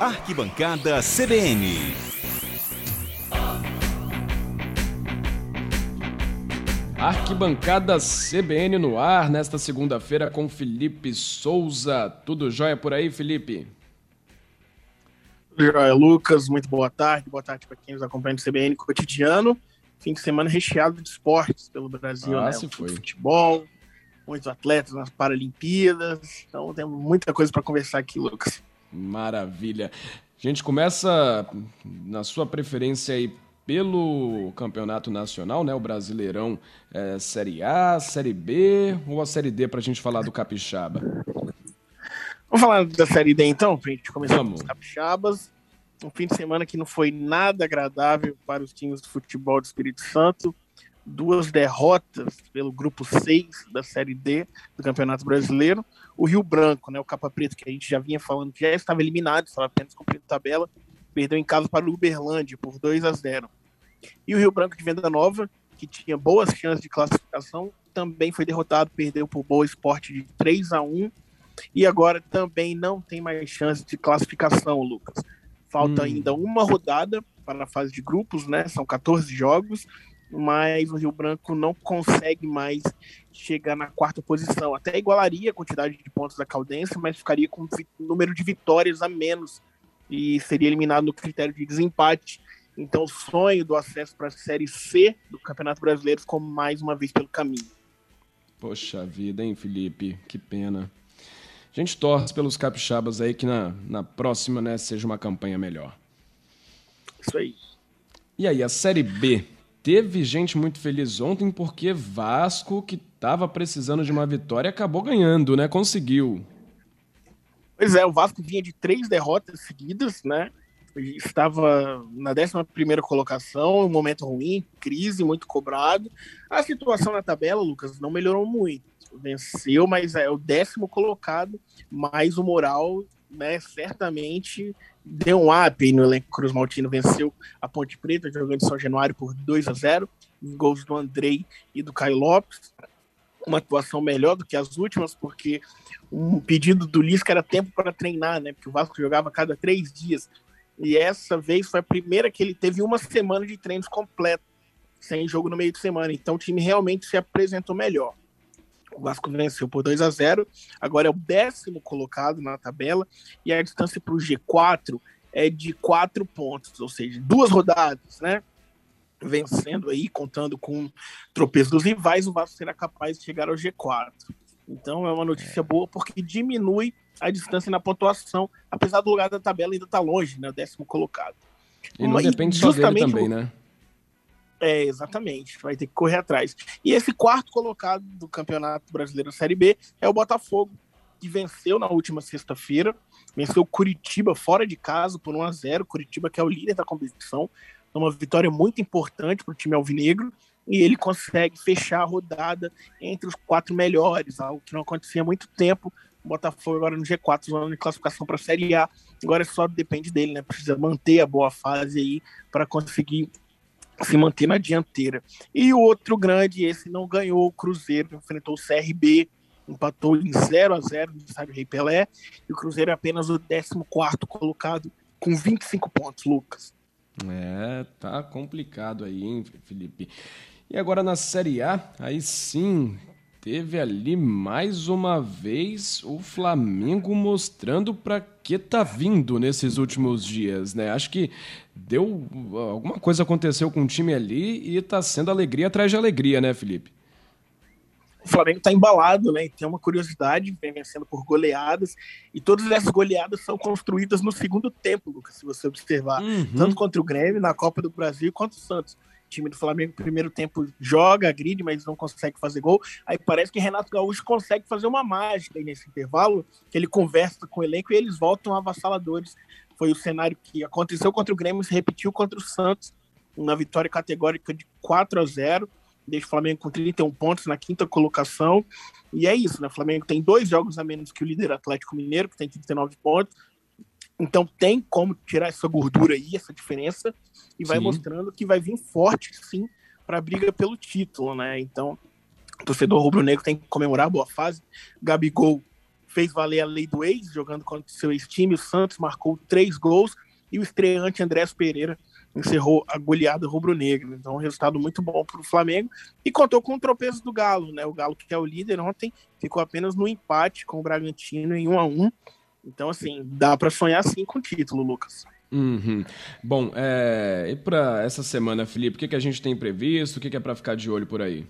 Arquibancada CBN. Arquibancada CBN no ar nesta segunda-feira com Felipe Souza. Tudo jóia por aí, Felipe? Joia, Lucas. Muito boa tarde. Boa tarde para quem nos acompanha no CBN cotidiano. Fim de semana recheado de esportes pelo Brasil, Ah, né? se foi. Futebol, muitos atletas nas Paralimpíadas. Então temos muita coisa para conversar aqui, Lucas. Maravilha. A gente começa na sua preferência aí pelo campeonato nacional, né? O Brasileirão é, Série A, Série B ou a Série D para a gente falar do Capixaba? Vamos falar da Série D então, pra gente começar com Vamos. os capixabas. Um fim de semana que não foi nada agradável para os times de futebol do Espírito Santo. Duas derrotas pelo grupo 6 da Série D do Campeonato Brasileiro. O Rio Branco, né, o Capa Preto, que a gente já vinha falando que já estava eliminado, estava apenas cumprindo tabela, perdeu em casa para o Uberlândia por 2 a 0. E o Rio Branco de Venda Nova, que tinha boas chances de classificação, também foi derrotado, perdeu por Boa Esporte de 3 a 1 e agora também não tem mais chance de classificação, Lucas. Falta Hum. ainda uma rodada para a fase de grupos, né? São 14 jogos, mas o Rio Branco não consegue mais chegar na quarta posição. Até igualaria a quantidade de pontos da Caldense, mas ficaria com vi- número de vitórias a menos e seria eliminado no critério de desempate. Então, o sonho do acesso para a Série C do Campeonato Brasileiro ficou mais uma vez pelo caminho. Poxa vida, hein, Felipe? Que pena. A gente torce pelos capixabas aí que na, na próxima, né, seja uma campanha melhor. Isso aí. E aí, a Série B? Teve gente muito feliz ontem porque Vasco, que estava precisando de uma vitória, acabou ganhando, né? Conseguiu. Pois é, o Vasco vinha de três derrotas seguidas, né? Estava na 11 colocação, um momento ruim, crise, muito cobrado. A situação na tabela, Lucas, não melhorou muito. Venceu, mas é o décimo colocado, mas o moral, né, certamente deu um up no elenco Cruz Maltino. Venceu a Ponte Preta, jogando em São Januário por 2 a 0 gols do Andrei e do Caio Lopes. Uma atuação melhor do que as últimas, porque um pedido do Lisca era tempo para treinar, né? Porque o Vasco jogava a cada três dias. E essa vez foi a primeira que ele teve uma semana de treinos completo, sem jogo no meio de semana. Então o time realmente se apresentou melhor. O Vasco venceu por 2 a 0 agora é o décimo colocado na tabela, e a distância para o G4 é de quatro pontos, ou seja, duas rodadas, né? Vencendo aí, contando com o tropeço dos rivais, o Vasco será capaz de chegar ao G4. Então é uma notícia boa porque diminui a distância na pontuação, apesar do lugar da tabela ainda estar longe, né? O décimo colocado. E não Mas depende só dele também, o- né? É, exatamente. Vai ter que correr atrás. E esse quarto colocado do Campeonato Brasileiro Série B é o Botafogo, que venceu na última sexta-feira. Venceu Curitiba fora de casa por 1 a 0 Curitiba, que é o líder da competição. É uma vitória muito importante para o time alvinegro. E ele consegue fechar a rodada entre os quatro melhores, algo que não acontecia há muito tempo. O Botafogo agora no G4, zona de classificação para a Série A. Agora só depende dele, né? Precisa manter a boa fase aí para conseguir se manter na dianteira. E o outro grande, esse não ganhou, o Cruzeiro, enfrentou o CRB, empatou em 0 a 0 no estádio Rei Pelé, e o Cruzeiro é apenas o 14º colocado com 25 pontos, Lucas. É, tá complicado aí, hein, Felipe? E agora na Série A, aí sim, teve ali mais uma vez o Flamengo mostrando pra que tá vindo nesses últimos dias, né? Acho que deu alguma coisa aconteceu com o time ali e tá sendo alegria atrás de alegria, né, Felipe? O Flamengo está embalado, né? E tem uma curiosidade, vem vencendo por goleadas, e todas essas goleadas são construídas no segundo tempo, Lucas, se você observar. Uhum. tanto contra o Grêmio na Copa do Brasil quanto o Santos. Time do Flamengo, primeiro tempo, joga, agride, mas não consegue fazer gol. Aí parece que Renato Gaúcho consegue fazer uma mágica aí nesse intervalo, que ele conversa com o elenco e eles voltam avassaladores. Foi o cenário que aconteceu contra o Grêmio, se repetiu contra o Santos, uma vitória categórica de 4 a 0 deixa o Flamengo com 31 pontos na quinta colocação. E é isso, né? O Flamengo tem dois jogos a menos que o líder Atlético Mineiro, que tem 39 pontos. Então tem como tirar essa gordura aí, essa diferença, e vai Sim. mostrando que vai vir forte, sim, para a briga pelo título, né? Então, o torcedor rubro-negro tem que comemorar a boa fase. Gabigol fez valer a lei do ex, jogando contra o seu ex-time. O Santos marcou três gols e o estreante Andrés Pereira encerrou a goleada rubro-negra. Então, um resultado muito bom para o Flamengo e contou com o tropeço do Galo, né? O Galo que é o líder ontem ficou apenas no empate com o Bragantino em 1 a 1. Então, assim, dá para sonhar sim com o título, Lucas. Uhum. Bom, é... e para essa semana, Felipe, o que, que a gente tem previsto? O que, que é para ficar de olho por aí?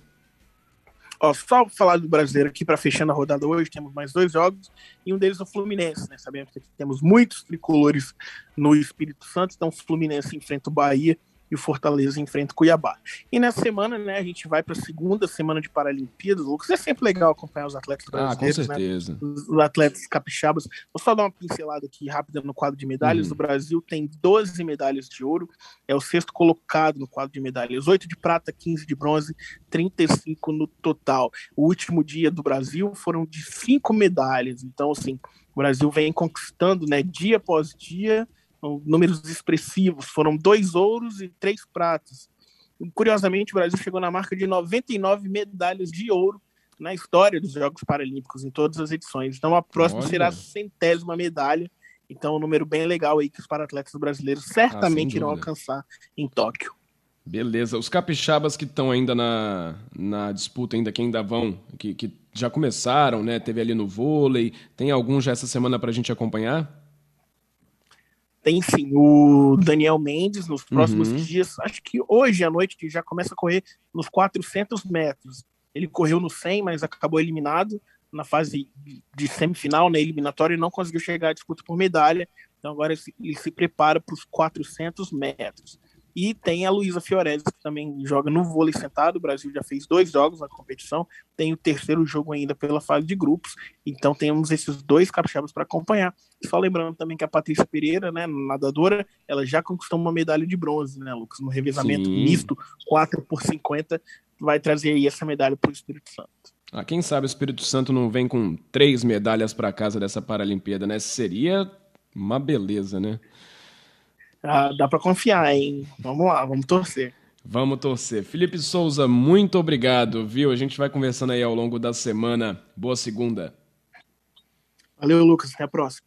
Ó, só falar do brasileiro aqui para fechando a rodada hoje, temos mais dois jogos e um deles é o Fluminense, né? Sabemos que temos muitos tricolores no Espírito Santo, então o Fluminense enfrenta o Bahia e o Fortaleza enfrenta o Cuiabá. E nessa semana, né, a gente vai para a segunda semana de Paralimpíadas. Lucas, é sempre legal acompanhar os atletas brasileiros, ah, com né? certeza. Né? Os atletas capixabas. Vou só dar uma pincelada aqui rápida no quadro de medalhas. Uhum. O Brasil tem 12 medalhas de ouro, é o sexto colocado no quadro de medalhas. 8 de prata, 15 de bronze, 35 no total. O último dia do Brasil foram de 5 medalhas. Então, assim, o Brasil vem conquistando, né, dia após dia, números expressivos. Foram dois ouros e três pratas. Curiosamente, o Brasil chegou na marca de 99 medalhas de ouro na história dos Jogos Paralímpicos, em todas as edições. Então, a próxima Olha. será a centésima medalha. Então, um número bem legal aí que os paratletas brasileiros certamente ah, irão alcançar em Tóquio. Beleza. Os capixabas que estão ainda na, na disputa, ainda que ainda vão, que, que já começaram, né? Teve ali no vôlei. Tem algum já essa semana para a gente acompanhar? Tem sim o Daniel Mendes nos próximos uhum. dias, acho que hoje à noite que já começa a correr nos 400 metros. Ele correu no 100, mas acabou eliminado na fase de semifinal, na eliminatória, e não conseguiu chegar à disputa por medalha. Então agora ele se prepara para os 400 metros. E tem a Luísa Fiorez, que também joga no vôlei sentado. O Brasil já fez dois jogos na competição. Tem o terceiro jogo ainda pela fase de grupos. Então temos esses dois capixabas para acompanhar. Só lembrando também que a Patrícia Pereira, né, nadadora, ela já conquistou uma medalha de bronze, né, Lucas? No revezamento Sim. misto, 4 por 50, vai trazer aí essa medalha para o Espírito Santo. Ah, quem sabe o Espírito Santo não vem com três medalhas para casa dessa Paralimpíada, né? Seria uma beleza, né? Ah, dá para confiar, hein? Vamos lá, vamos torcer. Vamos torcer. Felipe Souza, muito obrigado, viu? A gente vai conversando aí ao longo da semana. Boa segunda. Valeu, Lucas. Até a próxima.